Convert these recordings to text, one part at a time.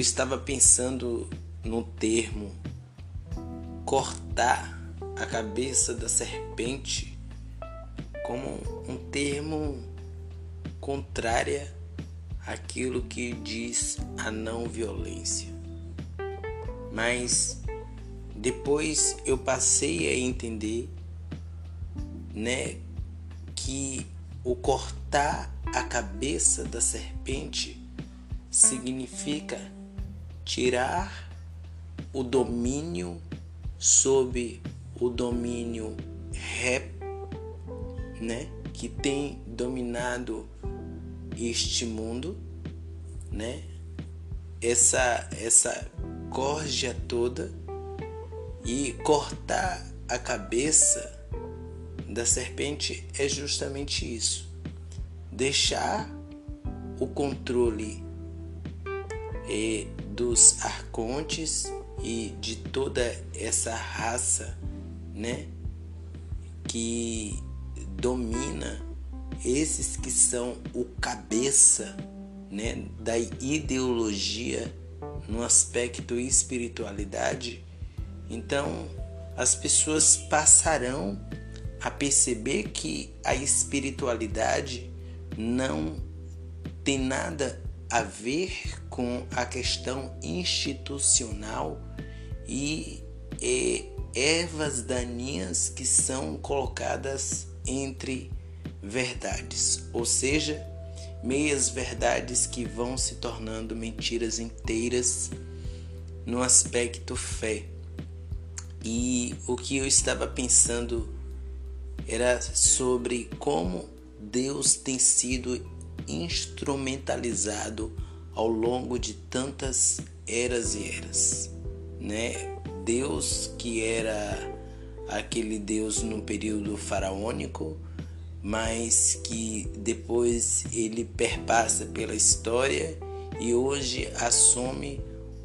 eu estava pensando no termo cortar a cabeça da serpente como um termo contrária àquilo que diz a não violência. Mas depois eu passei a entender, né, que o cortar a cabeça da serpente significa tirar o domínio sob o domínio rap, né, que tem dominado este mundo, né? Essa essa corja toda e cortar a cabeça da serpente é justamente isso. Deixar o controle eh, dos arcontes e de toda essa raça, né, que domina esses que são o cabeça, né, da ideologia no aspecto espiritualidade, então as pessoas passarão a perceber que a espiritualidade não tem nada a ver com a questão institucional e, e ervas daninhas que são colocadas entre verdades, ou seja, meias verdades que vão se tornando mentiras inteiras no aspecto fé. E o que eu estava pensando era sobre como Deus tem sido instrumentalizado ao longo de tantas eras e eras, né? Deus que era aquele Deus no período faraônico, mas que depois ele perpassa pela história e hoje assume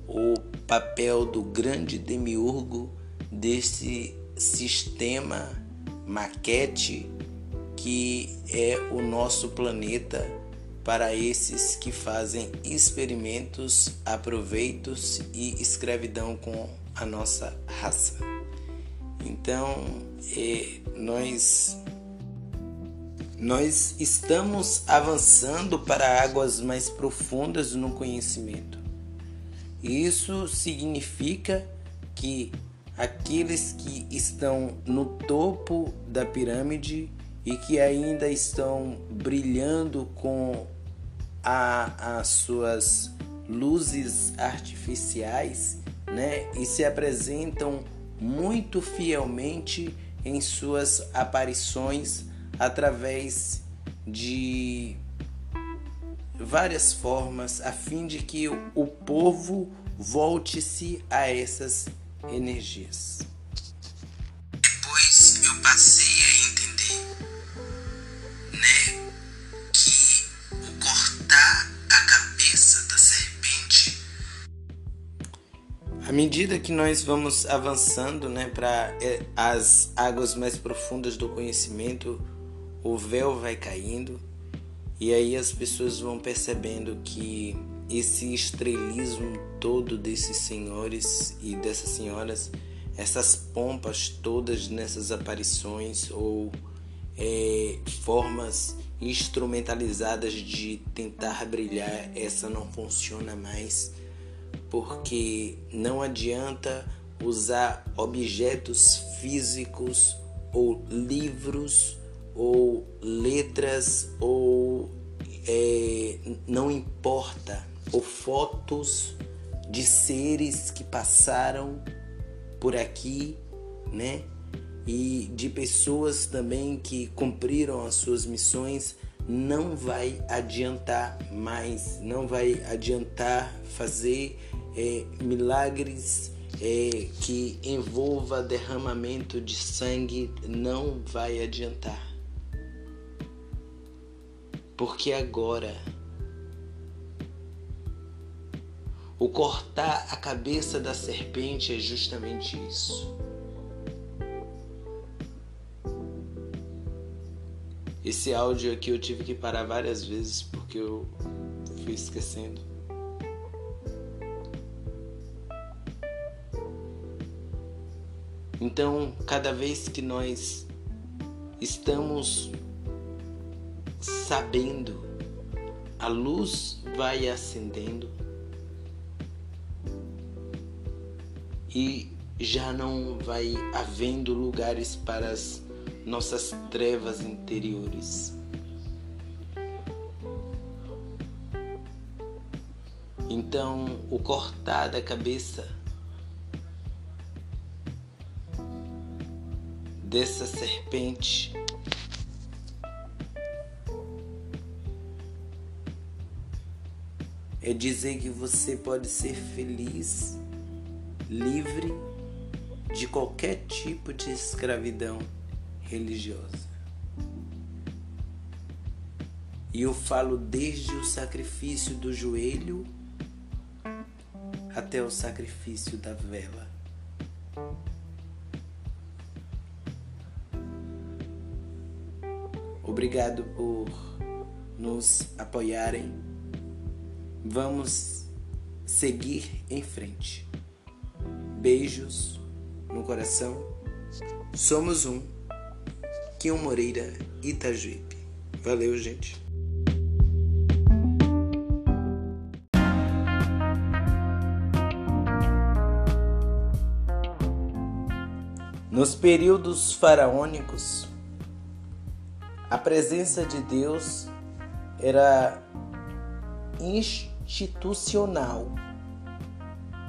o papel do grande demiurgo desse sistema maquete que é o nosso planeta para esses que fazem experimentos, aproveitos e escravidão com a nossa raça. Então, é, nós nós estamos avançando para águas mais profundas no conhecimento. Isso significa que aqueles que estão no topo da pirâmide e que ainda estão brilhando com a, as suas luzes artificiais, né? E se apresentam muito fielmente em suas aparições através de várias formas a fim de que o povo volte-se a essas energias. À medida que nós vamos avançando, né, para é, as águas mais profundas do conhecimento, o véu vai caindo e aí as pessoas vão percebendo que esse estrelismo todo desses senhores e dessas senhoras, essas pompas todas nessas aparições ou é, formas instrumentalizadas de tentar brilhar, essa não funciona mais, porque não adianta usar objetos físicos ou livros ou letras ou é, não importa ou fotos de seres que passaram por aqui, né? E de pessoas também que cumpriram as suas missões, não vai adiantar mais, não vai adiantar fazer é, milagres é, que envolva derramamento de sangue, não vai adiantar. Porque agora O cortar a cabeça da serpente é justamente isso. Esse áudio aqui eu tive que parar várias vezes porque eu fui esquecendo. Então, cada vez que nós estamos sabendo, a luz vai acendendo e já não vai havendo lugares para as nossas trevas interiores. Então, o cortar da cabeça dessa serpente é dizer que você pode ser feliz, livre de qualquer tipo de escravidão religiosa. E eu falo desde o sacrifício do joelho até o sacrifício da vela. Obrigado por nos apoiarem. Vamos seguir em frente. Beijos no coração. Somos um. Kim Moreira, Itajuípe. Valeu, gente. Nos períodos faraônicos, a presença de Deus era institucional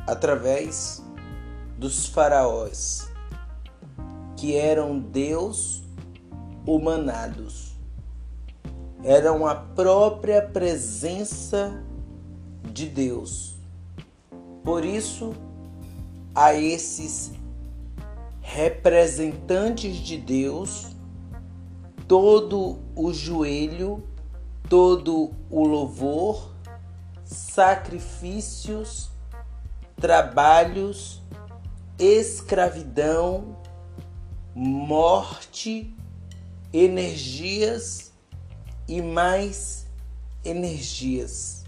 através dos faraós, que eram Deus humanados. Eram a própria presença de Deus. Por isso, a esses representantes de Deus, todo o joelho, todo o louvor, sacrifícios, trabalhos, escravidão, morte, energias e mais energias.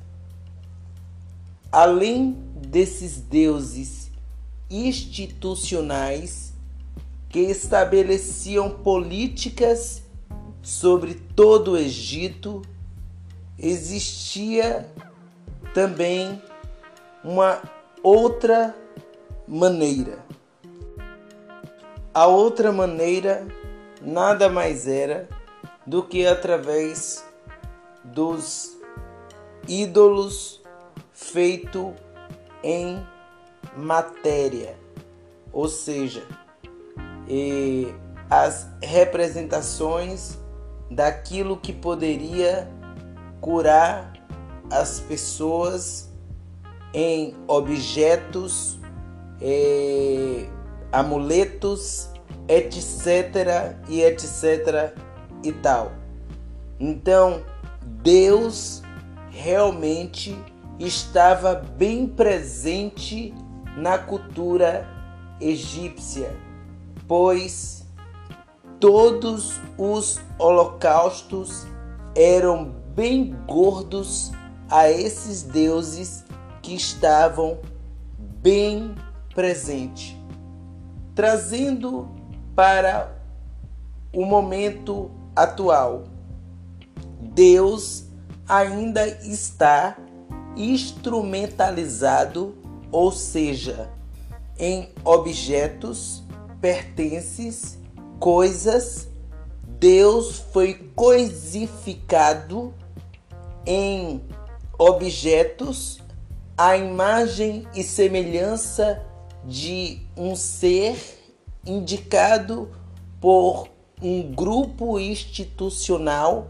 Além desses deuses institucionais, que estabeleciam políticas sobre todo o Egito, existia também uma outra maneira. A outra maneira nada mais era do que através dos ídolos feito em matéria, ou seja, as representações daquilo que poderia curar as pessoas em objetos, amuletos, etc. e etc. e tal. Então, Deus realmente estava bem presente na cultura egípcia pois todos os holocaustos eram bem gordos a esses deuses que estavam bem presentes, trazendo para o momento atual. Deus ainda está instrumentalizado, ou seja, em objetos pertences, coisas, Deus foi coisificado em objetos à imagem e semelhança de um ser indicado por um grupo institucional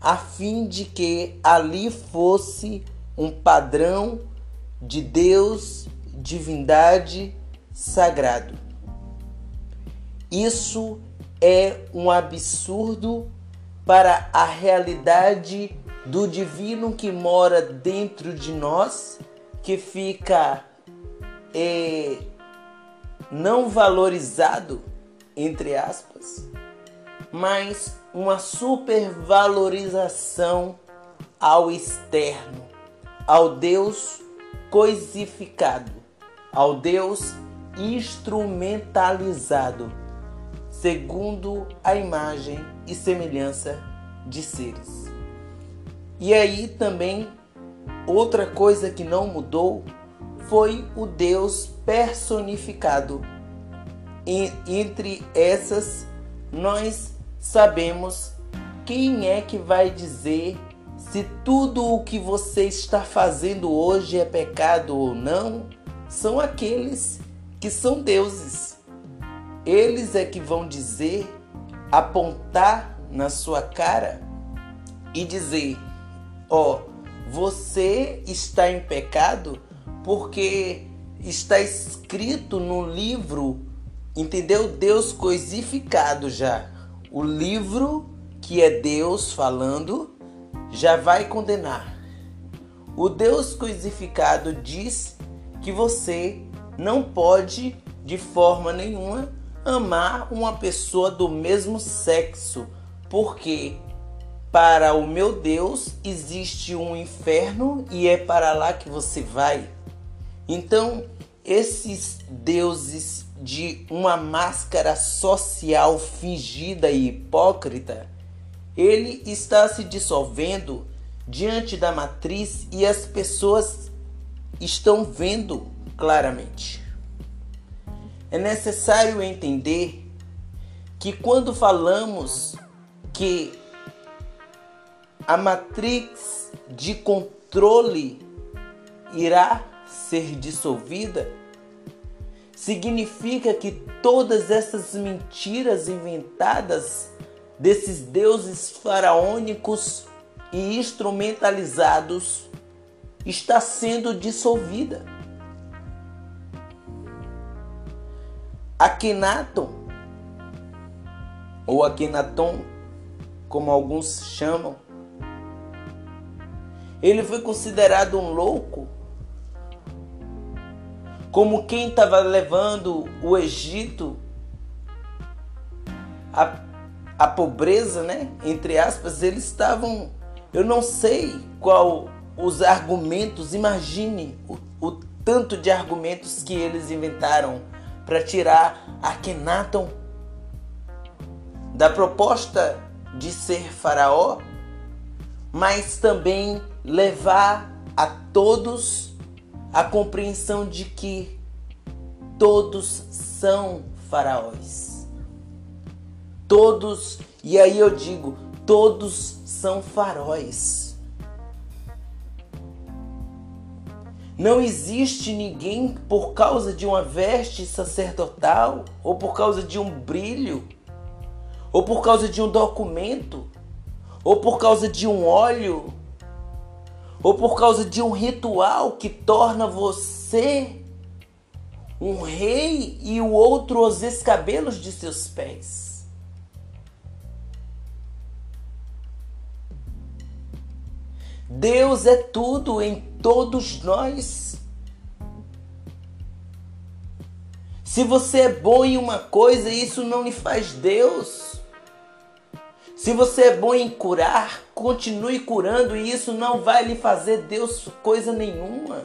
a fim de que ali fosse um padrão de Deus, divindade, sagrado. Isso é um absurdo para a realidade do divino que mora dentro de nós, que fica é, não valorizado, entre aspas, mas uma supervalorização ao externo, ao Deus coisificado, ao Deus instrumentalizado, segundo a imagem e semelhança de seres. E aí também outra coisa que não mudou foi o Deus personificado. E entre essas, nós sabemos quem é que vai dizer se tudo o que você está fazendo hoje é pecado ou não, são aqueles que são deuses. Eles é que vão dizer, apontar na sua cara e dizer: Ó, oh, você está em pecado porque está escrito no livro, entendeu? Deus coisificado já. O livro que é Deus falando já vai condenar. O Deus coisificado diz que você não pode de forma nenhuma amar uma pessoa do mesmo sexo, porque para o meu Deus existe um inferno e é para lá que você vai. Então, esses deuses de uma máscara social fingida e hipócrita ele está se dissolvendo diante da matriz e as pessoas estão vendo claramente. É necessário entender que quando falamos que a matriz de controle irá ser dissolvida, significa que todas essas mentiras inventadas desses deuses faraônicos e instrumentalizados está sendo dissolvida. Akhenaton, ou Akhenaton, como alguns chamam, ele foi considerado um louco, como quem estava levando o Egito a a pobreza, né? Entre aspas, eles estavam. Eu não sei qual os argumentos, imagine o, o tanto de argumentos que eles inventaram para tirar Akhenaton da proposta de ser faraó, mas também levar a todos a compreensão de que todos são faraós. Todos, e aí eu digo, todos são faróis. Não existe ninguém por causa de uma veste sacerdotal, ou por causa de um brilho, ou por causa de um documento, ou por causa de um óleo, ou por causa de um ritual que torna você um rei e o outro os escabelos de seus pés. Deus é tudo em todos nós. Se você é bom em uma coisa, isso não lhe faz Deus. Se você é bom em curar, continue curando e isso não vai lhe fazer Deus coisa nenhuma.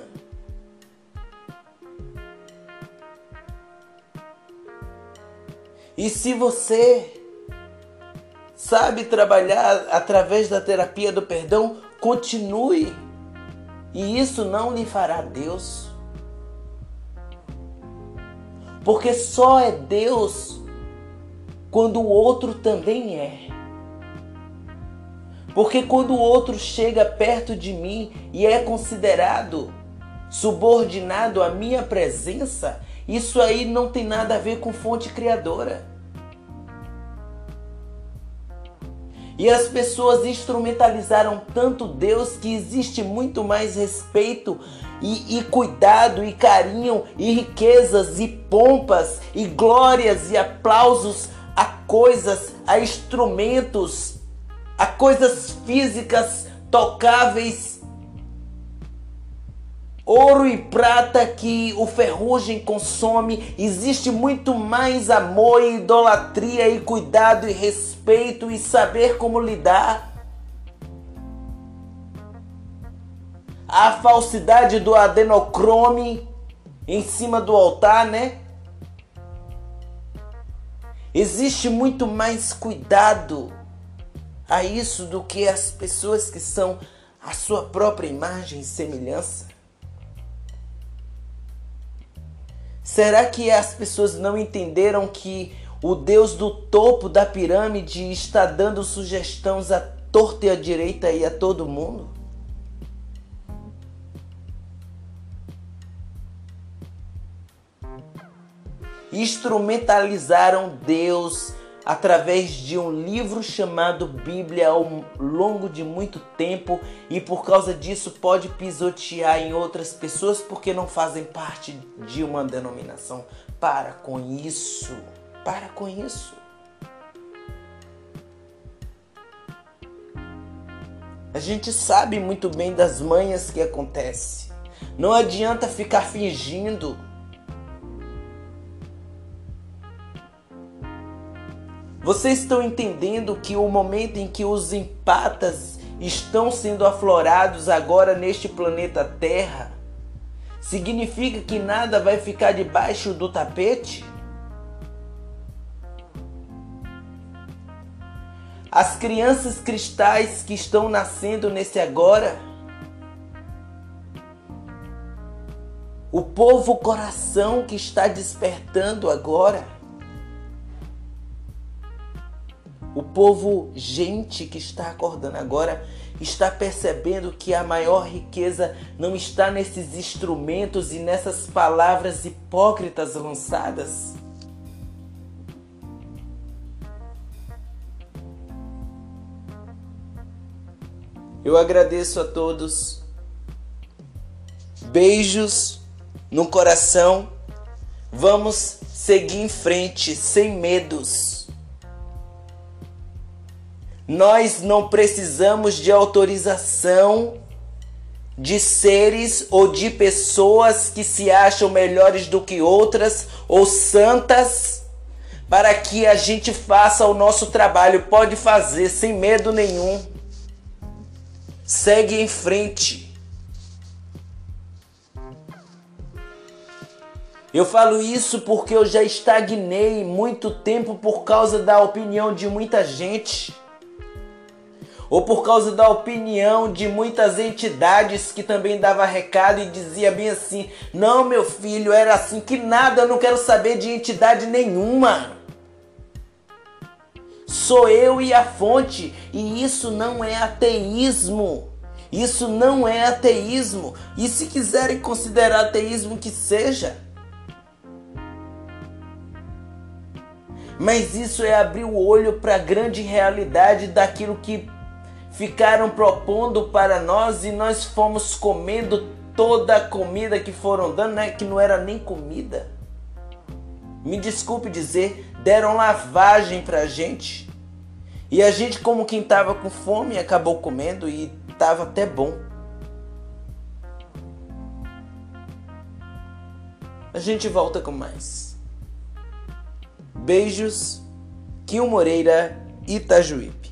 E se você sabe trabalhar através da terapia do perdão, Continue. E isso não lhe fará Deus. Porque só é Deus quando o outro também é. Porque quando o outro chega perto de mim e é considerado subordinado à minha presença, isso aí não tem nada a ver com fonte criadora. E as pessoas instrumentalizaram tanto Deus que existe muito mais respeito e, e, cuidado e carinho e riquezas e pompas e glórias e aplausos a coisas, a instrumentos, a coisas físicas tocáveis Ouro e prata que o ferrugem consome, existe muito mais amor e idolatria e cuidado e respeito e saber como lidar. A falsidade do adenocrome em cima do altar, né? Existe muito mais cuidado a isso do que as pessoas que são a sua própria imagem e semelhança? Será que as pessoas não entenderam que o Deus do topo da pirâmide está dando sugestões à torta e à direita e a todo mundo? Instrumentalizaram Deus através de um livro chamado Bíblia ao longo de muito tempo e por causa disso pode pisotear em outras pessoas porque não fazem parte de uma denominação. Para com isso. Para com isso. A gente sabe muito bem das manhas que acontece. Não adianta ficar fingindo. Vocês estão entendendo que o momento em que os empatas estão sendo aflorados agora neste planeta Terra significa que nada vai ficar debaixo do tapete? As crianças cristais que estão nascendo nesse agora, o povo coração que está despertando agora, povo, gente que está acordando agora, está percebendo que a maior riqueza não está nesses instrumentos e nessas palavras hipócritas lançadas. Eu agradeço a todos. Beijos no coração. Vamos seguir em frente sem medos. Nós não precisamos de autorização de seres ou de pessoas que se acham melhores do que outras ou santas para que a gente faça o nosso trabalho. Pode fazer sem medo nenhum. Segue em frente. Eu falo isso porque eu já estagnei muito tempo por causa da opinião de muita gente ou por causa da opinião de muitas entidades que também dava recado e dizia bem assim: "Não, meu filho, era assim que nada, eu não quero saber de entidade nenhuma". Sou eu e a fonte, e isso não é ateísmo. Isso não é ateísmo. E se quiserem considerar ateísmo que seja, mas isso é abrir o olho para a grande realidade daquilo que ficaram propondo para nós e nós fomos comendo toda a comida que foram dando, né? Que não era nem comida. Me desculpe dizer, deram lavagem pra gente. E a gente, como quem tava com fome, acabou comendo e tava até bom. A gente volta com mais. Beijos, Kim Moreira, Itajuí.